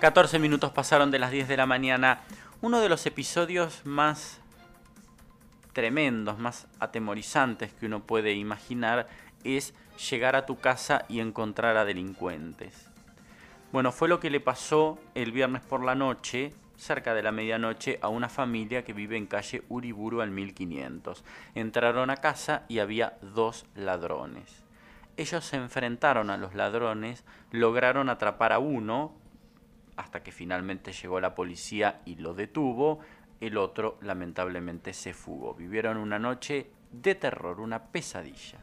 14 minutos pasaron de las 10 de la mañana. Uno de los episodios más tremendos, más atemorizantes que uno puede imaginar es llegar a tu casa y encontrar a delincuentes. Bueno, fue lo que le pasó el viernes por la noche, cerca de la medianoche, a una familia que vive en calle Uriburu al 1500. Entraron a casa y había dos ladrones. Ellos se enfrentaron a los ladrones, lograron atrapar a uno, hasta que finalmente llegó la policía y lo detuvo, el otro lamentablemente se fugó. Vivieron una noche de terror, una pesadilla.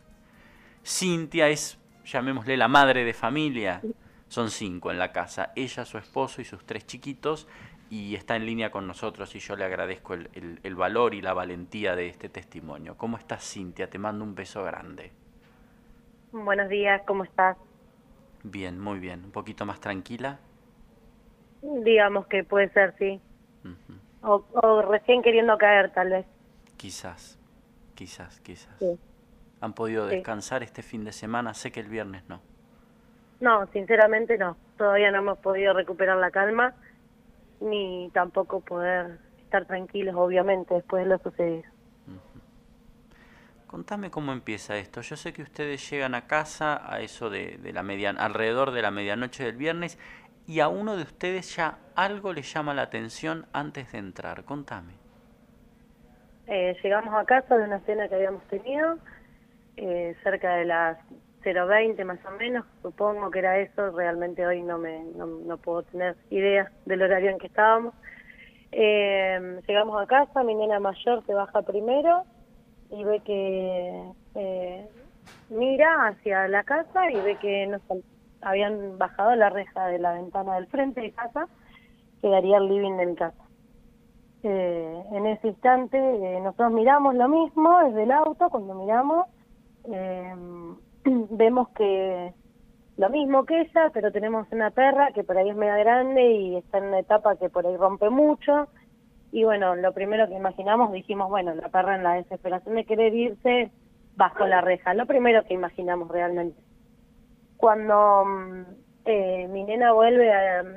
Cintia es, llamémosle, la madre de familia. Son cinco en la casa, ella, su esposo y sus tres chiquitos, y está en línea con nosotros y yo le agradezco el, el valor y la valentía de este testimonio. ¿Cómo estás, Cintia? Te mando un beso grande. Buenos días, ¿cómo estás? Bien, muy bien. ¿Un poquito más tranquila? Digamos que puede ser, sí. o, recién queriendo caer, tal vez. Quizás, quizás, quizás. ¿Han podido descansar este fin de semana? Sé que el viernes no. No, sinceramente no. Todavía no hemos podido recuperar la calma, ni tampoco poder estar tranquilos, obviamente, después de lo sucedido. Contame cómo empieza esto. Yo sé que ustedes llegan a casa a eso de, de la median, alrededor de la medianoche del viernes y a uno de ustedes ya algo le llama la atención antes de entrar. Contame. Eh, llegamos a casa de una cena que habíamos tenido, eh, cerca de las 0.20 más o menos, supongo que era eso, realmente hoy no, me, no, puedo tener idea del horario en que estábamos. Eh, llegamos a casa, mi nena mayor se baja primero y ve que mira hacia la casa y ve que nos habían bajado la reja de la ventana del frente de casa, que daría el living de mi casa. Eh, en ese instante eh, nosotros miramos lo mismo desde el auto, cuando miramos eh, vemos que lo mismo que ella, pero tenemos una perra que por ahí es media grande y está en una etapa que por ahí rompe mucho. Y bueno, lo primero que imaginamos, dijimos, bueno, la perra en la desesperación de querer irse bajo la reja. Lo primero que imaginamos realmente cuando mm, eh, mi nena vuelve,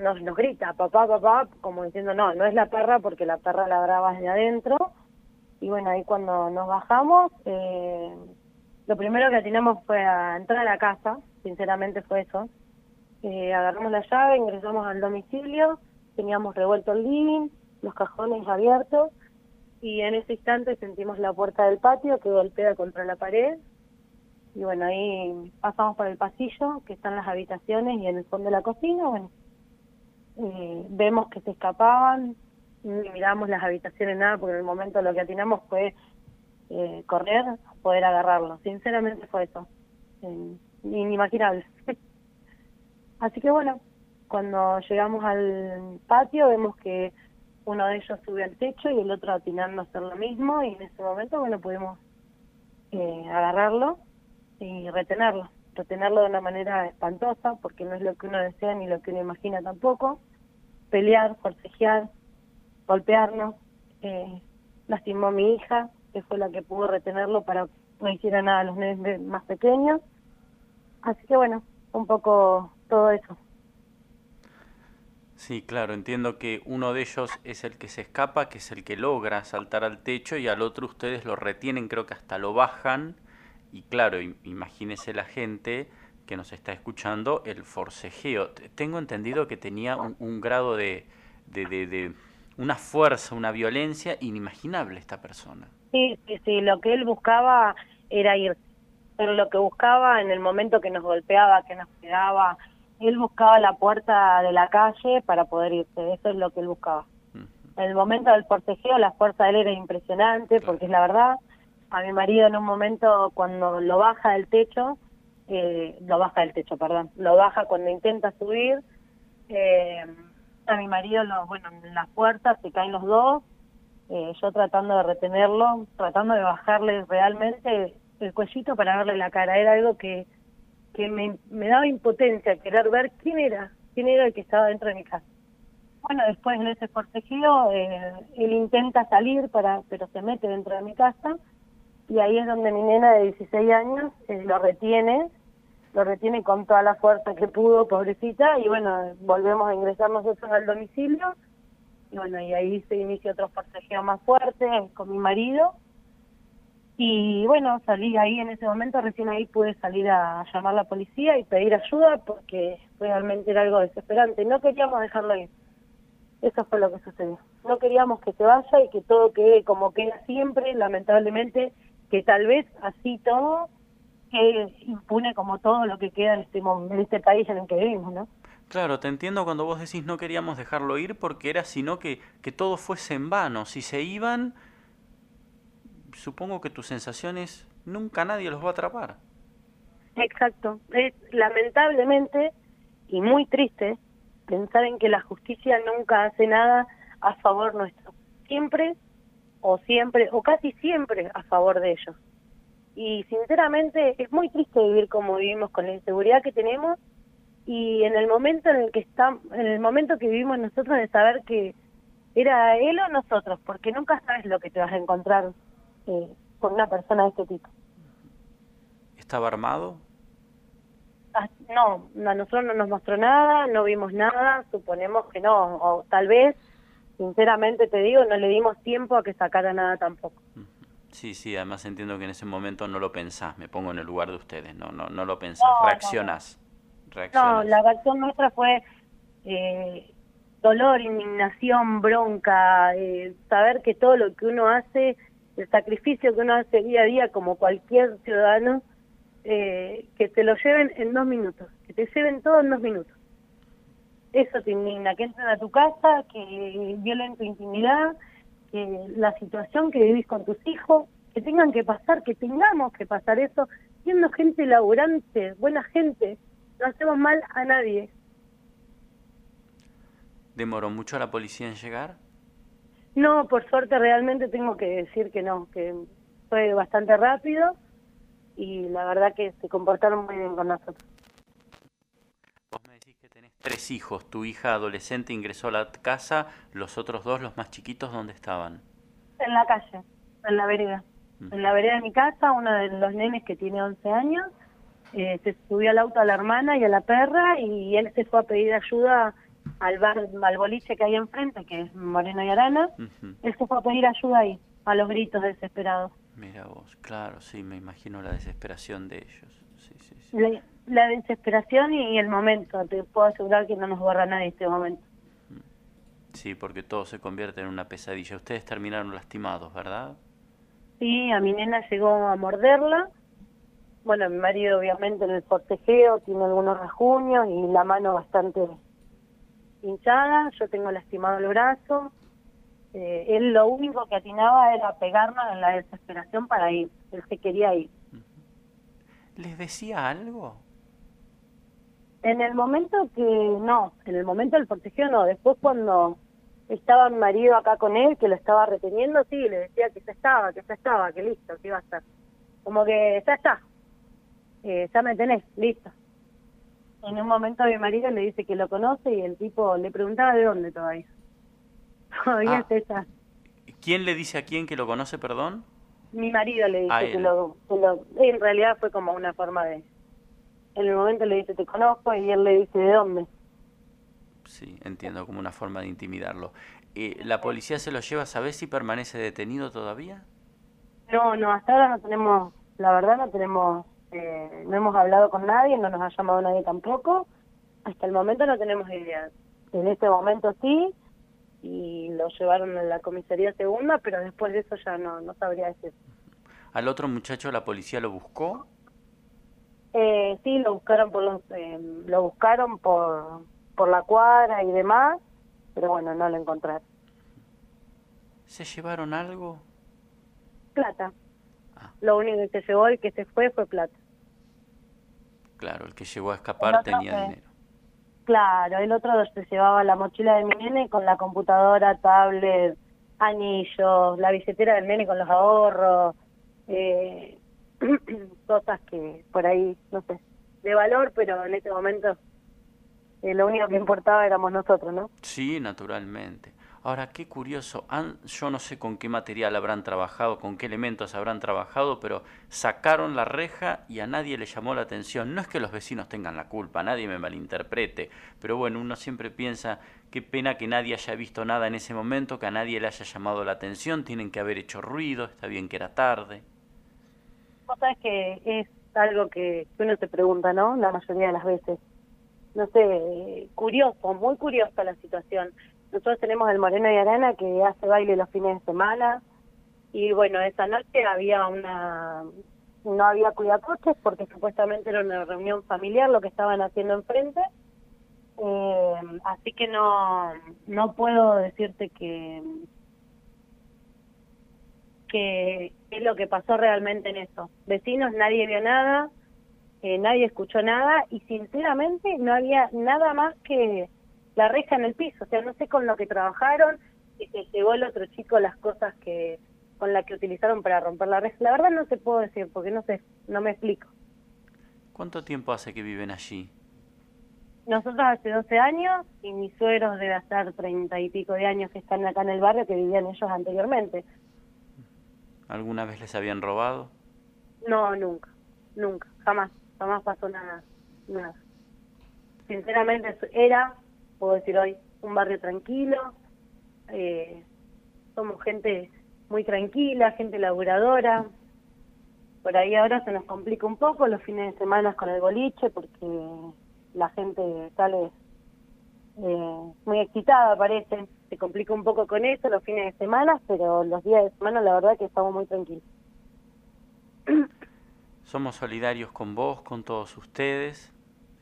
nos, nos grita, papá, papá, como diciendo, no, no es la perra porque la perra ladraba desde adentro. Y bueno, ahí cuando nos bajamos, eh, lo primero que atinamos fue a entrar a la casa, sinceramente fue eso. Eh, agarramos la llave, ingresamos al domicilio, teníamos revuelto el living, los cajones abiertos, y en ese instante sentimos la puerta del patio que golpea contra la pared y bueno, ahí pasamos por el pasillo, que están las habitaciones y en el fondo de la cocina, bueno, eh, vemos que se escapaban, miramos las habitaciones nada, porque en el momento lo que atinamos fue eh, correr, poder agarrarlo. Sinceramente fue eso, eh, inimaginable. Así que bueno, cuando llegamos al patio vemos que uno de ellos sube al techo y el otro atinando a hacer lo mismo y en ese momento, bueno, pudimos eh, agarrarlo y retenerlo, retenerlo de una manera espantosa, porque no es lo que uno desea ni lo que uno imagina tampoco, pelear, forcejear, golpearnos, eh, lastimó a mi hija, que fue la que pudo retenerlo para que no hiciera nada a los nenes más pequeños, así que bueno, un poco todo eso. Sí, claro, entiendo que uno de ellos es el que se escapa, que es el que logra saltar al techo y al otro ustedes lo retienen, creo que hasta lo bajan y claro, imagínese la gente que nos está escuchando el forcejeo. Tengo entendido que tenía un, grado de, de, una fuerza, una violencia inimaginable esta persona. Sí, sí, sí, lo que él buscaba era ir, pero lo que buscaba en el momento que nos golpeaba, que nos pegaba, él buscaba la puerta de la calle para poder irse, eso es lo que él buscaba. En el momento del forcejeo la fuerza de él era impresionante, porque es la verdad, a mi marido en un momento cuando lo baja del techo, eh, lo baja del techo, perdón, lo baja cuando intenta subir, eh, a mi marido, lo, bueno, en las puertas se caen los dos, eh, yo tratando de retenerlo, tratando de bajarle realmente el cuellito para verle la cara, era algo que, que me, me daba impotencia, querer ver quién era, quién era el que estaba dentro de mi casa. Bueno, después en ese forcejeo, él intenta salir, para pero se mete dentro de mi casa, y ahí es donde mi nena de 16 años eh, lo retiene lo retiene con toda la fuerza que pudo, pobrecita, y bueno, volvemos a ingresar nosotros al domicilio, y bueno, y ahí se inicia otro forcejeo más fuerte con mi marido, y bueno, salí ahí en ese momento, recién ahí pude salir a llamar a la policía y pedir ayuda porque realmente era algo desesperante, no queríamos dejarlo ir, eso fue lo que sucedió, no queríamos que se vaya y que todo quede como queda siempre, lamentablemente, que tal vez así todo que impune como todo lo que queda en este, en este país en el que vivimos, ¿no? Claro, te entiendo cuando vos decís no queríamos dejarlo ir porque era sino que, que todo fuese en vano. Si se iban, supongo que tus sensaciones nunca nadie los va a atrapar. Exacto. Es lamentablemente y muy triste pensar en que la justicia nunca hace nada a favor nuestro. Siempre o siempre o casi siempre a favor de ellos y sinceramente es muy triste vivir como vivimos con la inseguridad que tenemos y en el momento en el que estamos, en el momento que vivimos nosotros de saber que era él o nosotros, porque nunca sabes lo que te vas a encontrar eh, con una persona de este tipo. ¿Estaba armado? Ah, no, a nosotros no nos mostró nada, no vimos nada, suponemos que no, o tal vez, sinceramente te digo, no le dimos tiempo a que sacara nada tampoco. Sí, sí, además entiendo que en ese momento no lo pensás, me pongo en el lugar de ustedes, no no no lo pensás, reaccionás, No, la reacción nuestra fue eh, dolor, indignación, bronca, eh, saber que todo lo que uno hace, el sacrificio que uno hace día a día como cualquier ciudadano, eh, que te lo lleven en dos minutos, que te lleven todo en dos minutos. Eso te indigna, que entren a tu casa, que violen tu intimidad, que la situación que vivís con tus hijos, que tengan que pasar, que tengamos que pasar eso, siendo gente laburante, buena gente, no hacemos mal a nadie. ¿Demoró mucho la policía en llegar? No, por suerte realmente tengo que decir que no, que fue bastante rápido y la verdad que se comportaron muy bien con nosotros tres hijos, tu hija adolescente ingresó a la casa, los otros dos, los más chiquitos, ¿dónde estaban? En la calle, en la vereda. En la vereda de mi casa, uno de los nenes que tiene 11 años, eh, se subió al auto a la hermana y a la perra y él se fue a pedir ayuda al bar, al boliche que hay enfrente, que es Moreno y Arana. Él se fue a pedir ayuda ahí, a los gritos desesperados. Mira vos, claro, sí, me imagino la desesperación de ellos. Sí, sí, sí la desesperación y el momento. Te puedo asegurar que no nos borra nadie este momento. Sí, porque todo se convierte en una pesadilla. Ustedes terminaron lastimados, ¿verdad? Sí, a mi nena llegó a morderla. Bueno, mi marido obviamente en el forcejeo tiene algunos rasguños y la mano bastante hinchada. Yo tengo lastimado el brazo. Eh, él lo único que atinaba era pegarnos en la desesperación para ir. Él se quería ir. ¿Les decía algo? En el momento que no, en el momento del protección no, después cuando estaba mi marido acá con él, que lo estaba reteniendo, sí, le decía que ya estaba, que ya estaba, que listo, que iba a estar. Como que ya está, eh, ya me tenés, listo. En un momento mi marido le dice que lo conoce y el tipo le preguntaba de dónde todavía. Todavía ah. está ¿Quién le dice a quién que lo conoce, perdón? Mi marido le dice que lo, que lo... En realidad fue como una forma de en el momento le dice te conozco y él le dice de dónde. Sí, entiendo, como una forma de intimidarlo. Eh, ¿La policía se lo lleva, ¿sabes si permanece detenido todavía? No, no, hasta ahora no tenemos, la verdad no tenemos, eh, no hemos hablado con nadie, no nos ha llamado nadie tampoco. Hasta el momento no tenemos idea. En este momento sí, y lo llevaron a la comisaría segunda, pero después de eso ya no, no sabría decir. ¿Al otro muchacho la policía lo buscó? Eh, sí, lo buscaron por los, eh, lo buscaron por, por la cuadra y demás, pero bueno, no lo encontraron. ¿Se llevaron algo? Plata. Ah. Lo único que se llevó y que se fue fue plata. Claro, el que llegó a escapar tenía dinero. Claro, el otro se llevaba la mochila de mi nene con la computadora, tablet, anillos, la billetera del nene con los ahorros, eh, cosas que por ahí, no sé, de valor, pero en ese momento eh, lo único que importaba éramos nosotros, ¿no? Sí, naturalmente. Ahora, qué curioso, yo no sé con qué material habrán trabajado, con qué elementos habrán trabajado, pero sacaron la reja y a nadie le llamó la atención. No es que los vecinos tengan la culpa, nadie me malinterprete, pero bueno, uno siempre piensa, qué pena que nadie haya visto nada en ese momento, que a nadie le haya llamado la atención, tienen que haber hecho ruido, está bien que era tarde. Vos sabés que es algo que uno se pregunta, ¿no? La mayoría de las veces. No sé, curioso, muy curiosa la situación nosotros tenemos el Moreno y Arana que hace baile los fines de semana y bueno, esa noche había una no había cuidacoches porque supuestamente era una reunión familiar lo que estaban haciendo enfrente. Eh, así que no no puedo decirte que que es lo que pasó realmente en eso. Vecinos, nadie vio nada, eh, nadie escuchó nada y sinceramente no había nada más que la reja en el piso, o sea, no sé con lo que trabajaron, y se llevó el otro chico las cosas que con las que utilizaron para romper la reja. La verdad no te puedo decir, porque no sé, no me explico. ¿Cuánto tiempo hace que viven allí? Nosotros hace 12 años y mis suegros debe estar treinta y pico de años que están acá en el barrio que vivían ellos anteriormente. ¿Alguna vez les habían robado? No, nunca, nunca, jamás, jamás pasó nada, nada. Sinceramente era puedo decir hoy, un barrio tranquilo, eh, somos gente muy tranquila, gente laburadora. Por ahí ahora se nos complica un poco los fines de semana con el boliche porque la gente sale eh, muy excitada, parece. Se complica un poco con eso los fines de semana, pero los días de semana la verdad que estamos muy tranquilos. Somos solidarios con vos, con todos ustedes.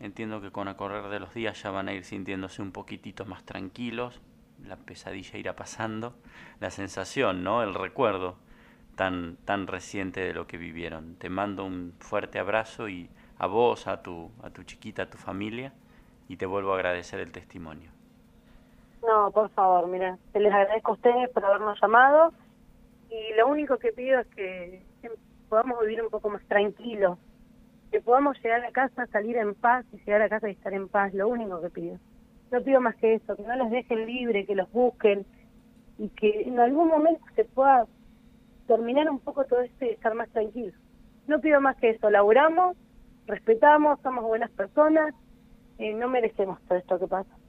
Entiendo que con el correr de los días ya van a ir sintiéndose un poquitito más tranquilos, la pesadilla irá pasando, la sensación, ¿no? El recuerdo tan, tan reciente de lo que vivieron. Te mando un fuerte abrazo y a vos, a tu, a tu chiquita, a tu familia, y te vuelvo a agradecer el testimonio. No, por favor, mira, te les agradezco a ustedes por habernos llamado y lo único que pido es que podamos vivir un poco más tranquilos, que podamos llegar a casa, salir en paz y llegar a casa y estar en paz, lo único que pido. No pido más que eso, que no los dejen libre, que los busquen y que en algún momento se pueda terminar un poco todo esto y estar más tranquilo. No pido más que eso, laburamos, respetamos, somos buenas personas, eh, no merecemos todo esto que pasa.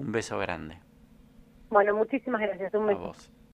Un beso grande. Bueno, muchísimas gracias. Un beso.